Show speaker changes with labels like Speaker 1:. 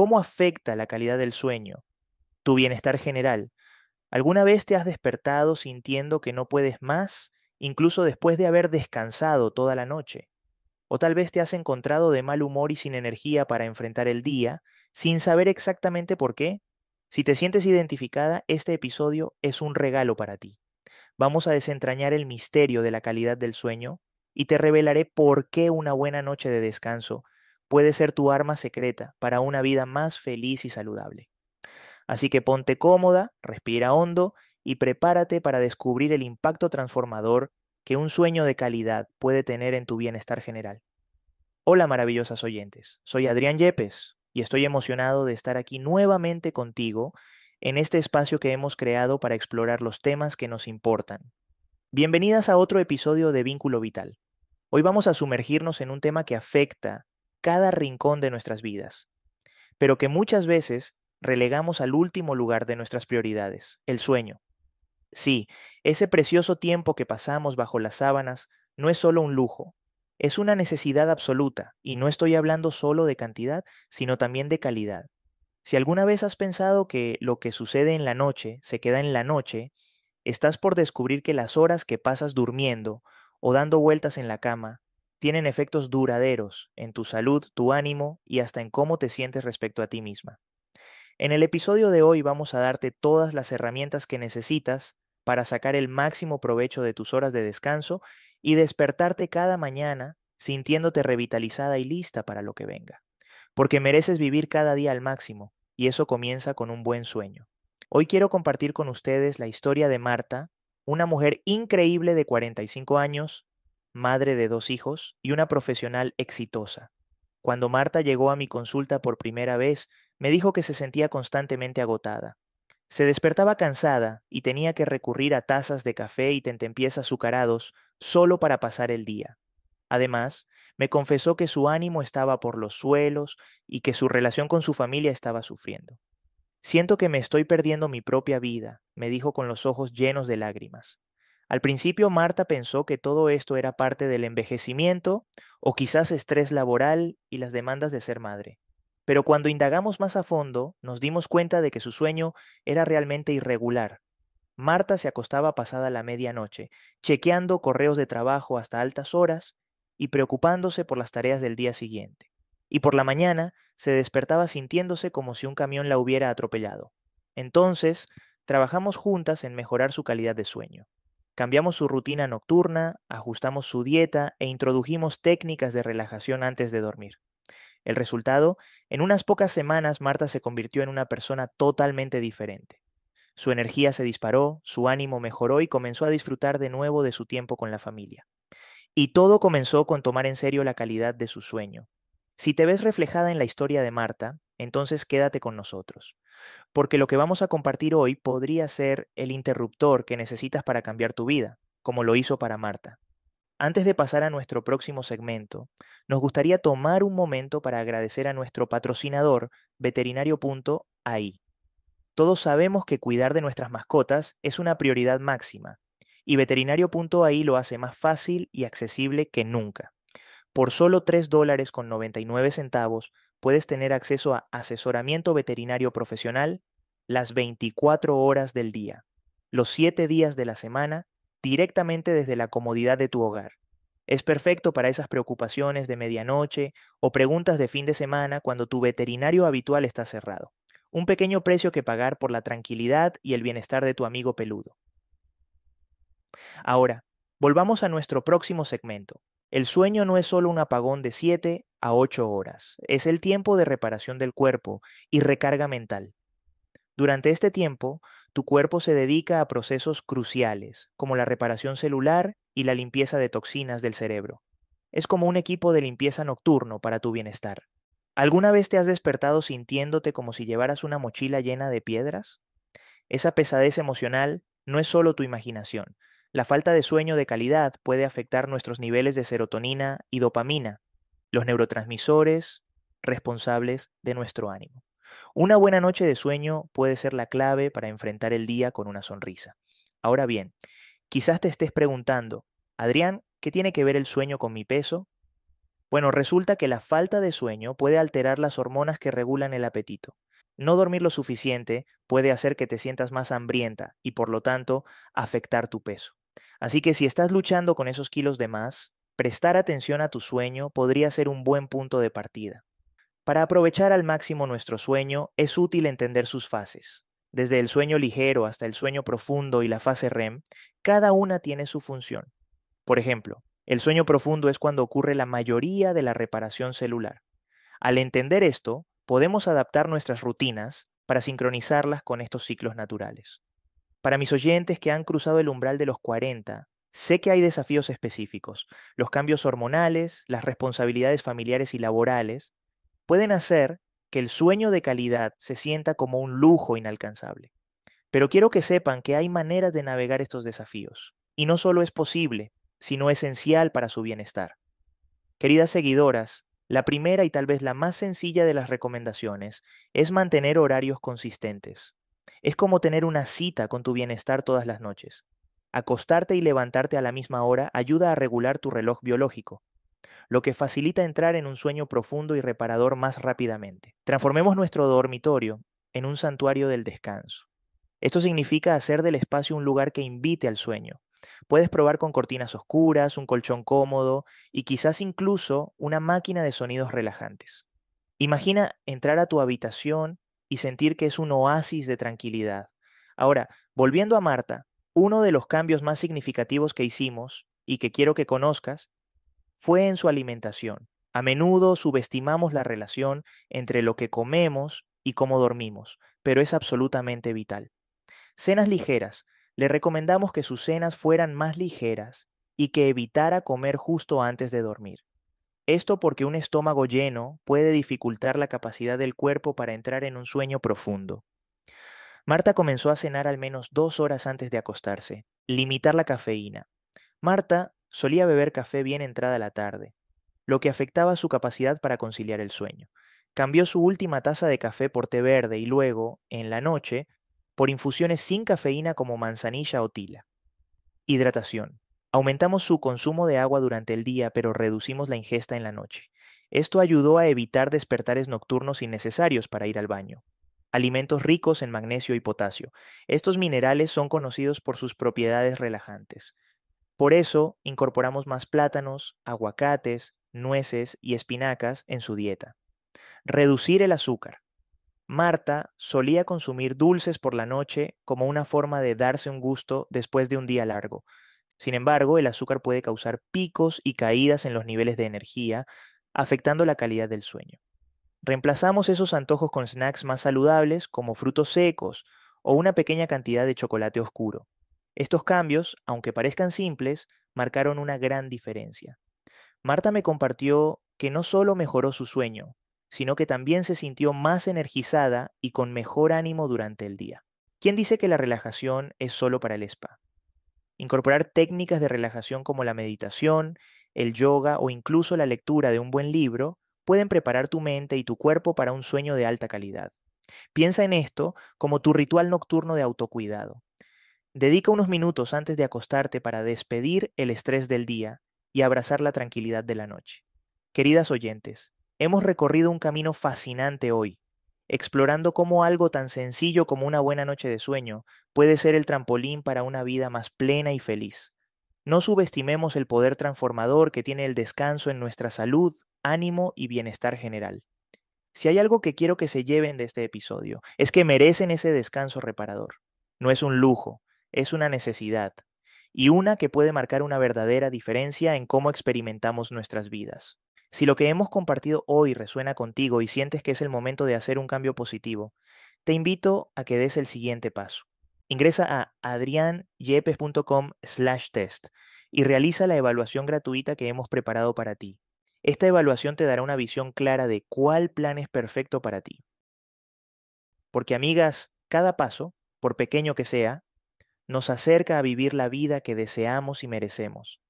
Speaker 1: ¿Cómo afecta la calidad del sueño tu bienestar general? ¿Alguna vez te has despertado sintiendo que no puedes más, incluso después de haber descansado toda la noche? O tal vez te has encontrado de mal humor y sin energía para enfrentar el día, sin saber exactamente por qué. Si te sientes identificada, este episodio es un regalo para ti. Vamos a desentrañar el misterio de la calidad del sueño y te revelaré por qué una buena noche de descanso puede ser tu arma secreta para una vida más feliz y saludable. Así que ponte cómoda, respira hondo y prepárate para descubrir el impacto transformador que un sueño de calidad puede tener en tu bienestar general. Hola maravillosas oyentes, soy Adrián Yepes y estoy emocionado de estar aquí nuevamente contigo en este espacio que hemos creado para explorar los temas que nos importan. Bienvenidas a otro episodio de Vínculo Vital. Hoy vamos a sumergirnos en un tema que afecta cada rincón de nuestras vidas, pero que muchas veces relegamos al último lugar de nuestras prioridades, el sueño. Sí, ese precioso tiempo que pasamos bajo las sábanas no es solo un lujo, es una necesidad absoluta, y no estoy hablando solo de cantidad, sino también de calidad. Si alguna vez has pensado que lo que sucede en la noche se queda en la noche, estás por descubrir que las horas que pasas durmiendo o dando vueltas en la cama tienen efectos duraderos en tu salud, tu ánimo y hasta en cómo te sientes respecto a ti misma. En el episodio de hoy vamos a darte todas las herramientas que necesitas para sacar el máximo provecho de tus horas de descanso y despertarte cada mañana sintiéndote revitalizada y lista para lo que venga. Porque mereces vivir cada día al máximo y eso comienza con un buen sueño. Hoy quiero compartir con ustedes la historia de Marta, una mujer increíble de 45 años, madre de dos hijos y una profesional exitosa. Cuando Marta llegó a mi consulta por primera vez, me dijo que se sentía constantemente agotada. Se despertaba cansada y tenía que recurrir a tazas de café y tentempiés azucarados solo para pasar el día. Además, me confesó que su ánimo estaba por los suelos y que su relación con su familia estaba sufriendo. Siento que me estoy perdiendo mi propia vida, me dijo con los ojos llenos de lágrimas. Al principio Marta pensó que todo esto era parte del envejecimiento o quizás estrés laboral y las demandas de ser madre. Pero cuando indagamos más a fondo, nos dimos cuenta de que su sueño era realmente irregular. Marta se acostaba pasada la medianoche, chequeando correos de trabajo hasta altas horas y preocupándose por las tareas del día siguiente. Y por la mañana se despertaba sintiéndose como si un camión la hubiera atropellado. Entonces, trabajamos juntas en mejorar su calidad de sueño. Cambiamos su rutina nocturna, ajustamos su dieta e introdujimos técnicas de relajación antes de dormir. El resultado, en unas pocas semanas Marta se convirtió en una persona totalmente diferente. Su energía se disparó, su ánimo mejoró y comenzó a disfrutar de nuevo de su tiempo con la familia. Y todo comenzó con tomar en serio la calidad de su sueño. Si te ves reflejada en la historia de Marta, entonces quédate con nosotros, porque lo que vamos a compartir hoy podría ser el interruptor que necesitas para cambiar tu vida, como lo hizo para Marta. Antes de pasar a nuestro próximo segmento, nos gustaría tomar un momento para agradecer a nuestro patrocinador, veterinario.ai. Todos sabemos que cuidar de nuestras mascotas es una prioridad máxima, y veterinario.ai lo hace más fácil y accesible que nunca. Por solo 3 dólares con 99 centavos puedes tener acceso a asesoramiento veterinario profesional las 24 horas del día, los 7 días de la semana, directamente desde la comodidad de tu hogar. Es perfecto para esas preocupaciones de medianoche o preguntas de fin de semana cuando tu veterinario habitual está cerrado. Un pequeño precio que pagar por la tranquilidad y el bienestar de tu amigo peludo. Ahora, volvamos a nuestro próximo segmento, el sueño no es solo un apagón de 7 a 8 horas, es el tiempo de reparación del cuerpo y recarga mental. Durante este tiempo, tu cuerpo se dedica a procesos cruciales, como la reparación celular y la limpieza de toxinas del cerebro. Es como un equipo de limpieza nocturno para tu bienestar. ¿Alguna vez te has despertado sintiéndote como si llevaras una mochila llena de piedras? Esa pesadez emocional no es solo tu imaginación, la falta de sueño de calidad puede afectar nuestros niveles de serotonina y dopamina, los neurotransmisores responsables de nuestro ánimo. Una buena noche de sueño puede ser la clave para enfrentar el día con una sonrisa. Ahora bien, quizás te estés preguntando, Adrián, ¿qué tiene que ver el sueño con mi peso? Bueno, resulta que la falta de sueño puede alterar las hormonas que regulan el apetito. No dormir lo suficiente puede hacer que te sientas más hambrienta y por lo tanto afectar tu peso. Así que si estás luchando con esos kilos de más, prestar atención a tu sueño podría ser un buen punto de partida. Para aprovechar al máximo nuestro sueño es útil entender sus fases. Desde el sueño ligero hasta el sueño profundo y la fase REM, cada una tiene su función. Por ejemplo, el sueño profundo es cuando ocurre la mayoría de la reparación celular. Al entender esto, podemos adaptar nuestras rutinas para sincronizarlas con estos ciclos naturales. Para mis oyentes que han cruzado el umbral de los 40, sé que hay desafíos específicos. Los cambios hormonales, las responsabilidades familiares y laborales pueden hacer que el sueño de calidad se sienta como un lujo inalcanzable. Pero quiero que sepan que hay maneras de navegar estos desafíos. Y no solo es posible, sino esencial para su bienestar. Queridas seguidoras, la primera y tal vez la más sencilla de las recomendaciones es mantener horarios consistentes. Es como tener una cita con tu bienestar todas las noches. Acostarte y levantarte a la misma hora ayuda a regular tu reloj biológico, lo que facilita entrar en un sueño profundo y reparador más rápidamente. Transformemos nuestro dormitorio en un santuario del descanso. Esto significa hacer del espacio un lugar que invite al sueño, Puedes probar con cortinas oscuras, un colchón cómodo y quizás incluso una máquina de sonidos relajantes. Imagina entrar a tu habitación y sentir que es un oasis de tranquilidad. Ahora, volviendo a Marta, uno de los cambios más significativos que hicimos y que quiero que conozcas fue en su alimentación. A menudo subestimamos la relación entre lo que comemos y cómo dormimos, pero es absolutamente vital. Cenas ligeras, le recomendamos que sus cenas fueran más ligeras y que evitara comer justo antes de dormir. Esto porque un estómago lleno puede dificultar la capacidad del cuerpo para entrar en un sueño profundo. Marta comenzó a cenar al menos dos horas antes de acostarse, limitar la cafeína. Marta solía beber café bien entrada la tarde, lo que afectaba su capacidad para conciliar el sueño. Cambió su última taza de café por té verde y luego, en la noche, por infusiones sin cafeína como manzanilla o tila. Hidratación. Aumentamos su consumo de agua durante el día, pero reducimos la ingesta en la noche. Esto ayudó a evitar despertares nocturnos innecesarios para ir al baño. Alimentos ricos en magnesio y potasio. Estos minerales son conocidos por sus propiedades relajantes. Por eso, incorporamos más plátanos, aguacates, nueces y espinacas en su dieta. Reducir el azúcar. Marta solía consumir dulces por la noche como una forma de darse un gusto después de un día largo. Sin embargo, el azúcar puede causar picos y caídas en los niveles de energía, afectando la calidad del sueño. Reemplazamos esos antojos con snacks más saludables como frutos secos o una pequeña cantidad de chocolate oscuro. Estos cambios, aunque parezcan simples, marcaron una gran diferencia. Marta me compartió que no solo mejoró su sueño, sino que también se sintió más energizada y con mejor ánimo durante el día. ¿Quién dice que la relajación es solo para el spa? Incorporar técnicas de relajación como la meditación, el yoga o incluso la lectura de un buen libro pueden preparar tu mente y tu cuerpo para un sueño de alta calidad. Piensa en esto como tu ritual nocturno de autocuidado. Dedica unos minutos antes de acostarte para despedir el estrés del día y abrazar la tranquilidad de la noche. Queridas oyentes, Hemos recorrido un camino fascinante hoy, explorando cómo algo tan sencillo como una buena noche de sueño puede ser el trampolín para una vida más plena y feliz. No subestimemos el poder transformador que tiene el descanso en nuestra salud, ánimo y bienestar general. Si hay algo que quiero que se lleven de este episodio, es que merecen ese descanso reparador. No es un lujo, es una necesidad, y una que puede marcar una verdadera diferencia en cómo experimentamos nuestras vidas. Si lo que hemos compartido hoy resuena contigo y sientes que es el momento de hacer un cambio positivo, te invito a que des el siguiente paso. Ingresa a adrianyepes.com slash test y realiza la evaluación gratuita que hemos preparado para ti. Esta evaluación te dará una visión clara de cuál plan es perfecto para ti. Porque amigas, cada paso, por pequeño que sea, nos acerca a vivir la vida que deseamos y merecemos.